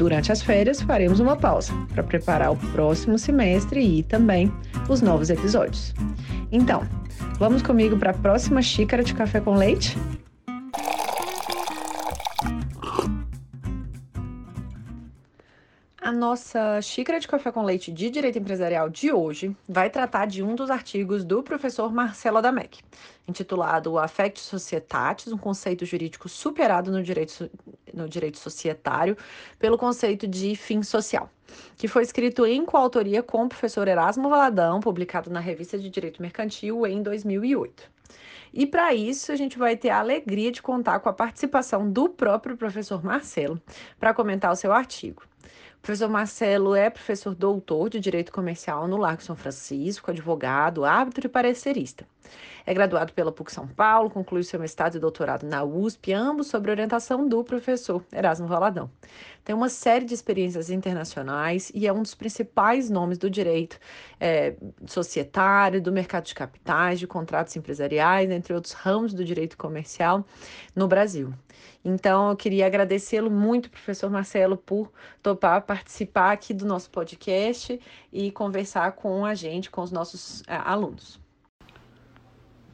Durante as férias, faremos uma pausa para preparar o próximo semestre e também os novos episódios. Então, vamos comigo para a próxima xícara de café com leite? A nossa xícara de café com leite de direito empresarial de hoje vai tratar de um dos artigos do professor Marcelo Adamec, intitulado Affect Societatis, um conceito jurídico superado no direito, no direito societário pelo conceito de fim social, que foi escrito em coautoria com o professor Erasmo Valadão, publicado na Revista de Direito Mercantil em 2008. E para isso, a gente vai ter a alegria de contar com a participação do próprio professor Marcelo para comentar o seu artigo. O professor Marcelo é professor doutor de Direito Comercial no Largo São Francisco, advogado, árbitro e parecerista. É graduado pela PUC São Paulo, concluiu seu mestrado e doutorado na USP, ambos sob orientação do professor Erasmo Valadão. Tem uma série de experiências internacionais e é um dos principais nomes do direito é, societário, do mercado de capitais, de contratos empresariais, entre outros ramos do direito comercial no Brasil. Então, eu queria agradecê-lo muito, professor Marcelo, por topar participar aqui do nosso podcast e conversar com a gente, com os nossos é, alunos.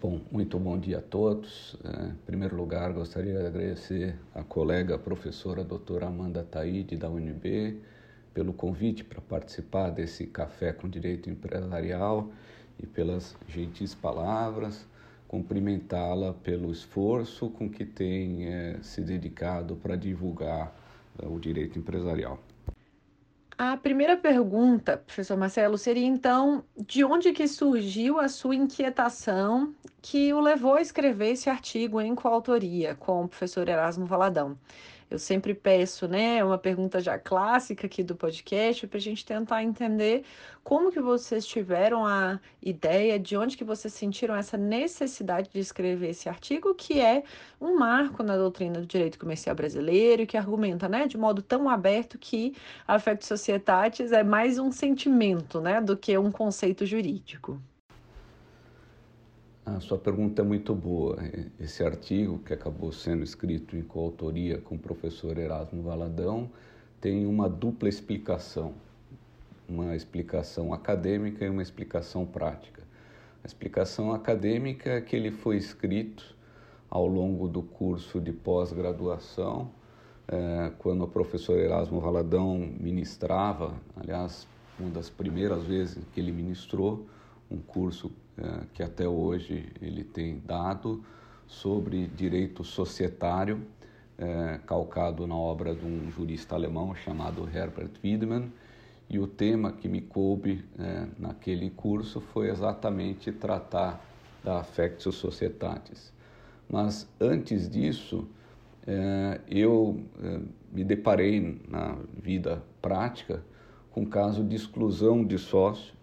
Bom, muito bom dia a todos. É, em primeiro lugar, gostaria de agradecer a colega professora doutora Amanda Taide, da UNB, pelo convite para participar desse Café com Direito Empresarial e pelas gentis palavras, cumprimentá-la pelo esforço com que tem é, se dedicado para divulgar é, o direito empresarial. A primeira pergunta, professor Marcelo, seria então de onde que surgiu a sua inquietação que o levou a escrever esse artigo em coautoria com o professor Erasmo Valadão? Eu sempre peço, né, uma pergunta já clássica aqui do podcast para a gente tentar entender como que vocês tiveram a ideia, de onde que vocês sentiram essa necessidade de escrever esse artigo, que é um marco na doutrina do direito comercial brasileiro e que argumenta, né, de modo tão aberto que affecto societatis é mais um sentimento, né, do que um conceito jurídico. A sua pergunta é muito boa. Esse artigo, que acabou sendo escrito em coautoria com o professor Erasmo Valadão, tem uma dupla explicação. Uma explicação acadêmica e uma explicação prática. A explicação acadêmica é que ele foi escrito ao longo do curso de pós-graduação, é, quando o professor Erasmo Valadão ministrava, aliás, uma das primeiras vezes que ele ministrou, um curso é, que até hoje ele tem dado sobre direito societário, é, calcado na obra de um jurista alemão chamado Herbert Wiedemann. E o tema que me coube é, naquele curso foi exatamente tratar da affectio societatis. Mas antes disso, eu me deparei na vida prática com caso de exclusão de sócio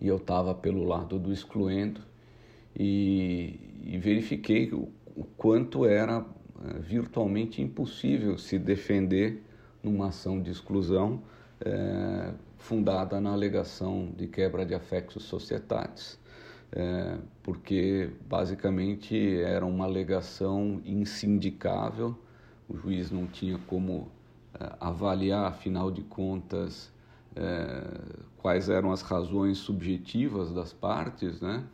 e eu estava pelo lado do excluendo e, e verifiquei o, o, quanto era é, virtualmente impossível se defender numa ação de exclusão é, fundada na alegação de quebra de affectus societatis, é, porque basicamente era uma alegação insindicável, o juiz não tinha como avaliar, afinal de contas, quais eram as razões subjetivas das partes, né?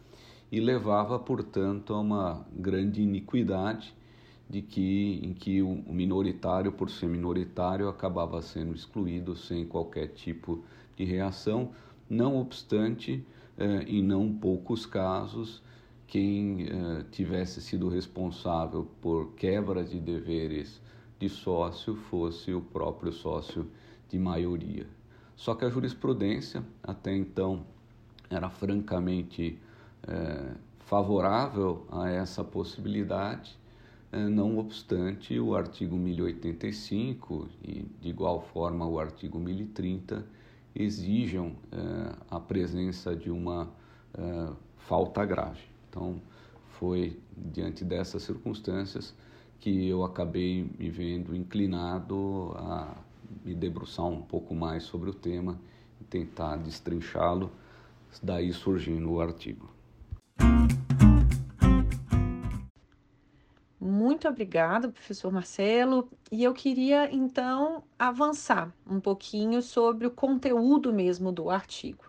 E levava, portanto, a uma grande iniquidade de que em que o minoritário, por ser minoritário, acabava sendo excluído sem qualquer tipo de reação. Não obstante, eh, em não poucos casos, quem eh, tivesse sido responsável por quebra de deveres de sócio fosse o próprio sócio de maioria. Só que a jurisprudência, até então, era francamente eh, favorável a essa possibilidade é, não obstante o artigo 1085 e de igual forma o artigo 1030 exijam é, a presença de uma é, falta grave. Então, foi diante dessas circunstâncias que eu acabei me vendo inclinado a me debruçar um pouco mais sobre o tema e tentar destrinchá-lo, daí surgindo o artigo. Muito obrigada, professor Marcelo. E eu queria então avançar um pouquinho sobre o conteúdo mesmo do artigo.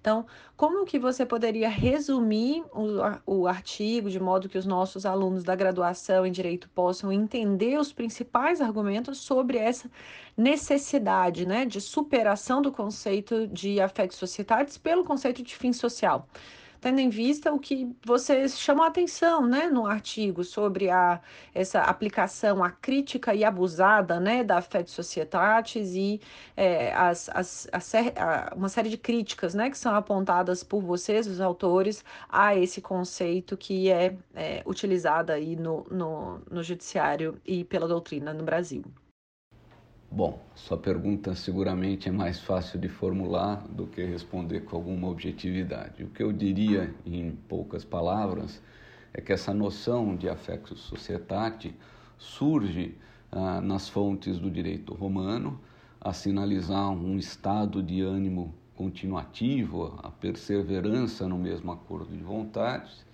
Então, como que você poderia resumir o, o, artigo de modo que os nossos alunos da graduação em direito possam entender os principais argumentos sobre essa necessidade, né, de superação do conceito de afetos societários pelo conceito de fim social? Tendo em vista o que você chamou a atenção né, no artigo sobre a, essa aplicação, a crítica e abusada né, da Fed Societatis e é, as, as, a, uma série de críticas né, que são apontadas por vocês, os autores, a esse conceito que é, é utilizado aí no, no, no judiciário e pela doutrina no Brasil. Bom, sua pergunta seguramente é mais fácil de formular do que responder com alguma objetividade. O que eu diria em poucas palavras é que essa noção de affectus societate surge ah, nas fontes do direito romano a sinalizar um estado de ânimo continuativo, a perseverança no mesmo acordo de vontades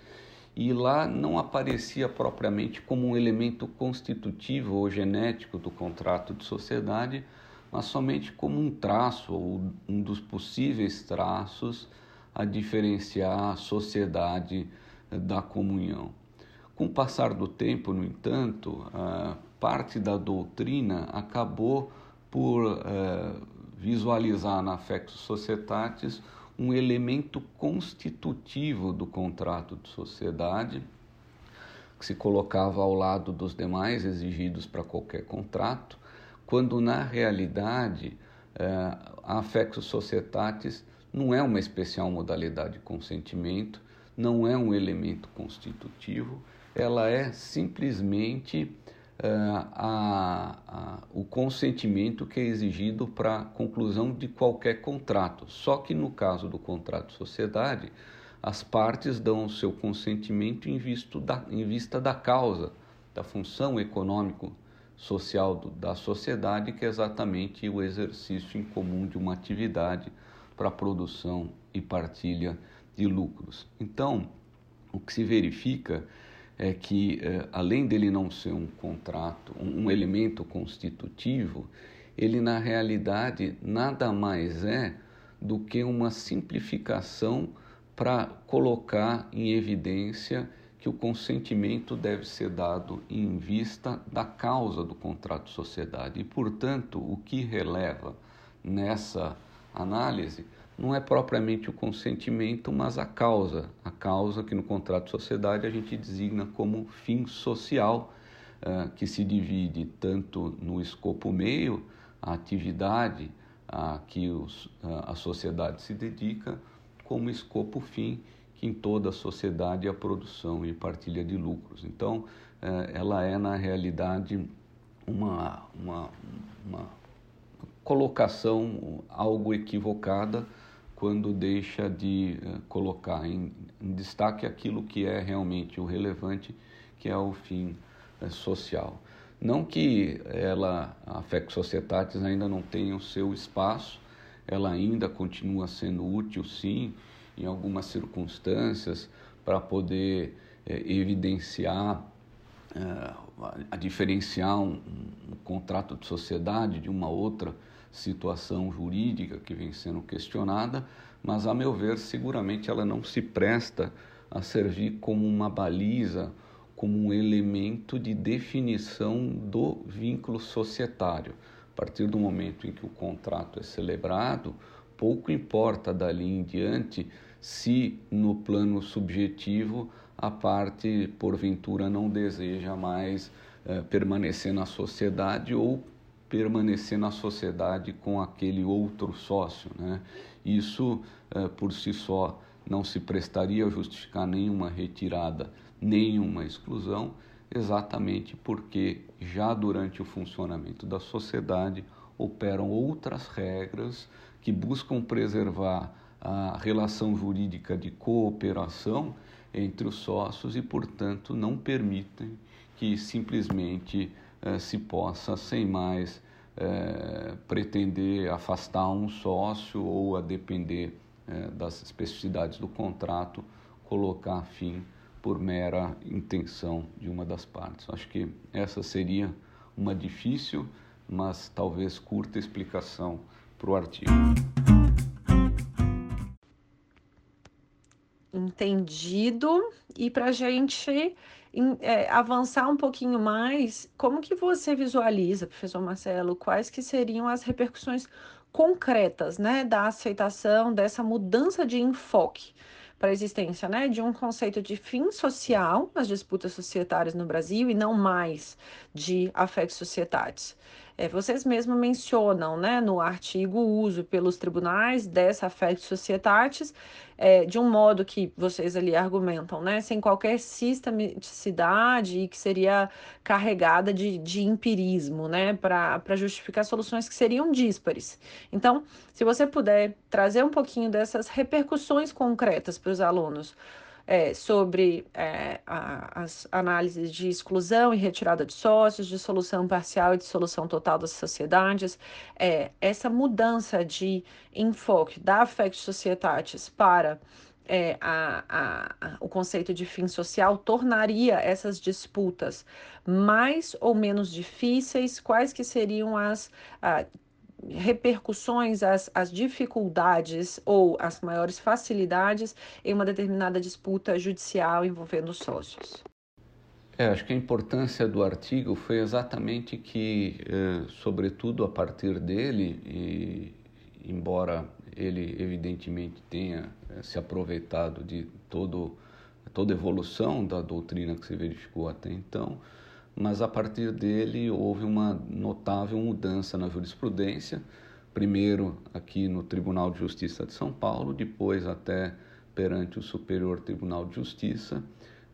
e lá não aparecia propriamente como um elemento constitutivo ou genético do contrato de sociedade, mas somente como um traço ou um dos possíveis traços a diferenciar a sociedade da comunhão. Com o passar do tempo, no entanto, parte da doutrina acabou por eh, visualizar na Fectus Societatis um elemento constitutivo do contrato de sociedade, que se colocava ao lado dos demais exigidos para qualquer contrato, quando na realidade eh, a affectus societatis não é uma especial modalidade de consentimento, não é um elemento constitutivo, ela é simplesmente a, a, o consentimento que é exigido para a conclusão de qualquer contrato. Só que no caso do contrato de sociedade, as partes dão o seu consentimento em, da, em vista da causa, da função econômico-social da sociedade, que é exatamente o exercício em comum de uma atividade para produção e partilha de lucros. Então, o que se verifica é que, é, além dele não ser um contrato, um, um elemento constitutivo, ele na realidade nada mais é do que uma simplificação para colocar em evidência que o consentimento deve ser dado em vista da causa do contrato de sociedade. E, portanto, o que releva nessa análise não é propriamente o consentimento, mas a causa. A causa que no contrato de sociedade a gente designa como fim social, uh, que se divide tanto no escopo meio, a atividade a que a sociedade se dedica, como escopo fim, que em toda a sociedade é a produção e partilha de lucros. Então, uh, ela é, na realidade, uma, uma, uma colocação algo equivocada quando deixa de uh, colocar em, destaque aquilo que é realmente o relevante, que é o fim uh, social. Não que ela, a FEC Societatis ainda não tenha o seu espaço, ela ainda continua sendo útil, sim, em algumas circunstâncias, para poder uh, evidenciar a diferenciar um, um contrato de sociedade de uma outra situação jurídica que vem sendo questionada, mas a meu ver, seguramente ela não se presta a servir como uma baliza, como um elemento de definição do vínculo societário. A partir do momento em que o contrato é celebrado, pouco importa dali em diante se no plano subjetivo a parte porventura não deseja mais eh, permanecer na sociedade ou permanecer na sociedade com aquele outro sócio. Né? Isso, eh, por si só, não se prestaria a justificar nenhuma retirada, nenhuma exclusão, exatamente porque já durante o funcionamento da sociedade operam outras regras que buscam preservar a relação jurídica de cooperação entre os sócios e, portanto, não permitem que simplesmente eh, se possa, sem mais, eh, pretender afastar um sócio ou, a depender eh, das especificidades do contrato, colocar fim por mera intenção de uma das partes. Acho que essa seria uma difícil, mas talvez curta explicação para o artigo. Entendido. E para a gente é, avançar um pouquinho mais, como que você visualiza, professor Marcelo, quais que seriam as repercussões concretas, né, da aceitação dessa mudança de enfoque para a existência, né, de um conceito de fim social nas disputas societárias no Brasil e não mais de afetos societários? É, vocês mesmos mencionam né, no artigo o uso pelos tribunais dessa affect societatis é, de um modo que vocês ali argumentam, né, sem qualquer sistematicidade e que seria carregada de, de empirismo, né, para justificar soluções que seriam díspares. Então, se você puder trazer um pouquinho dessas repercussões concretas para os alunos, é, sobre é, a, as análises de exclusão e retirada de sócios, de solução parcial e de solução total das sociedades, é, essa mudança de enfoque da Affect Societatis para é, a, a, o conceito de fim social tornaria essas disputas mais ou menos difíceis? Quais que seriam as repercussões, as, as dificuldades ou as maiores facilidades em uma determinada disputa judicial envolvendo sócios. É, acho que a importância do artigo foi exatamente que, eh, sobretudo a partir dele, e embora ele evidentemente tenha eh, se aproveitado de todo, toda evolução da doutrina que se verificou até então, mas a partir dele houve uma notável mudança na jurisprudência, primeiro aqui no Tribunal de Justiça de São Paulo, depois até perante o Superior Tribunal de Justiça.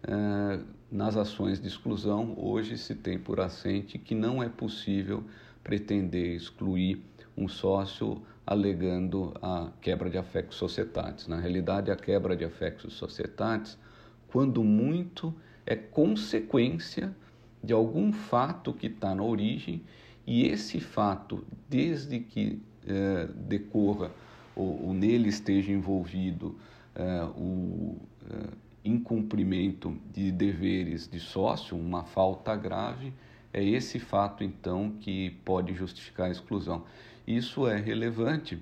Eh, nas ações de exclusão, hoje se tem por assente que não é possível pretender excluir um sócio alegando a quebra de afectos societatis. Na realidade, a quebra de afectos societatis, quando muito, é consequência de algum fato que está na origem e esse fato, desde que é, decorra ou, ou, nele esteja envolvido é, o é, incumprimento de deveres de sócio, uma falta grave, é esse fato então que pode justificar a exclusão. Isso é relevante,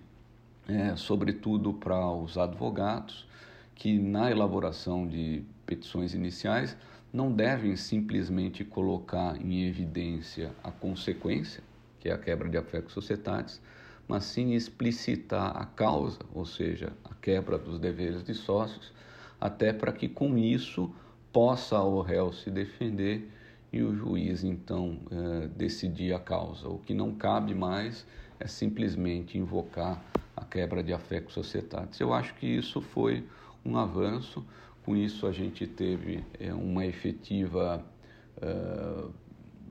sobretudo para os advogados, que na elaboração de petições iniciais não devem simplesmente colocar em evidência a consequência, que é a quebra de afetos societários, mas sim explicitar a causa, ou seja, a quebra dos deveres de sócios, até para que com isso possa o réu se defender e o juiz então eh, decidir a causa. O que não cabe mais é simplesmente invocar a quebra de afetos societários. Eu acho que isso foi um avanço. Com isso, a gente teve é, uma efetiva, uh,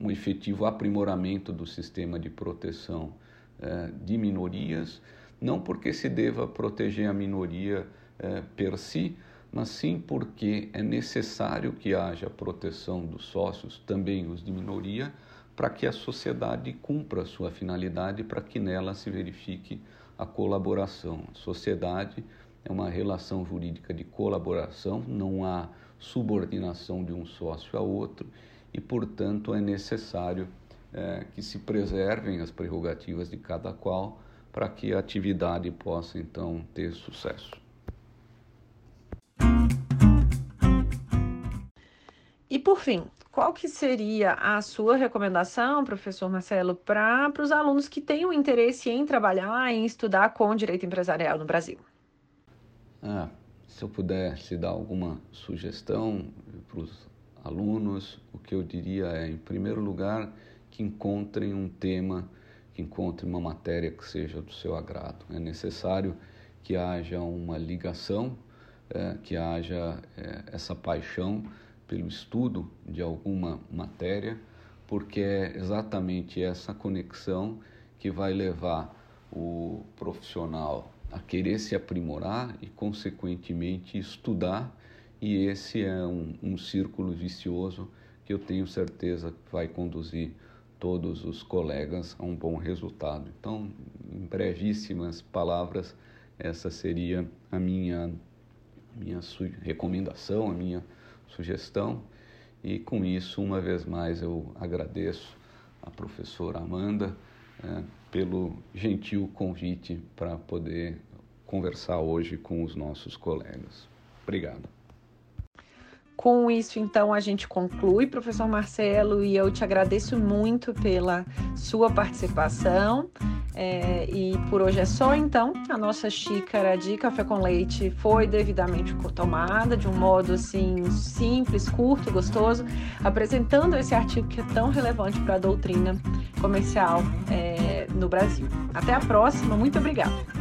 um efetivo aprimoramento do sistema de proteção uh, de minorias, não porque se deva proteger a minoria uh, per si, mas sim porque é necessário que haja proteção dos sócios, também os de minoria, para que a sociedade cumpra sua finalidade, para que nela se verifique a colaboração. A sociedade é uma relação jurídica de colaboração, não há subordinação de um sócio a outro, e, portanto, é necessário é, que se preservem as prerrogativas de cada qual para que a atividade possa, então, ter sucesso. E por fim, qual que seria a sua recomendação, professor Marcelo, para os alunos que tenham interesse em trabalhar, em estudar com direito empresarial no Brasil? Ah, se eu pudesse dar alguma sugestão para os alunos, o que eu diria é, em primeiro lugar, que encontrem um tema, que encontrem uma matéria que seja do seu agrado. É necessário que haja uma ligação, é, que haja é, essa paixão pelo estudo de alguma matéria, porque é exatamente essa conexão que vai levar o profissional a querer se aprimorar e, consequentemente, estudar, e esse é um, um círculo vicioso que eu tenho certeza que vai conduzir todos os colegas a um bom resultado. Então, em brevíssimas palavras, essa seria a minha, minha recomendação, a minha sugestão. E com isso, uma vez mais, eu agradeço a professora Amanda é, pelo gentil convite para poder conversar hoje com os nossos colegas. Obrigado. Com isso, então, a gente conclui, professor Marcelo, e eu te agradeço muito pela sua participação. É, e por hoje é só, então. A nossa xícara de café com leite foi devidamente tomada de um modo assim simples, curto, gostoso, apresentando esse artigo que é tão relevante para a doutrina comercial é, no Brasil. Até a próxima, muito obrigada.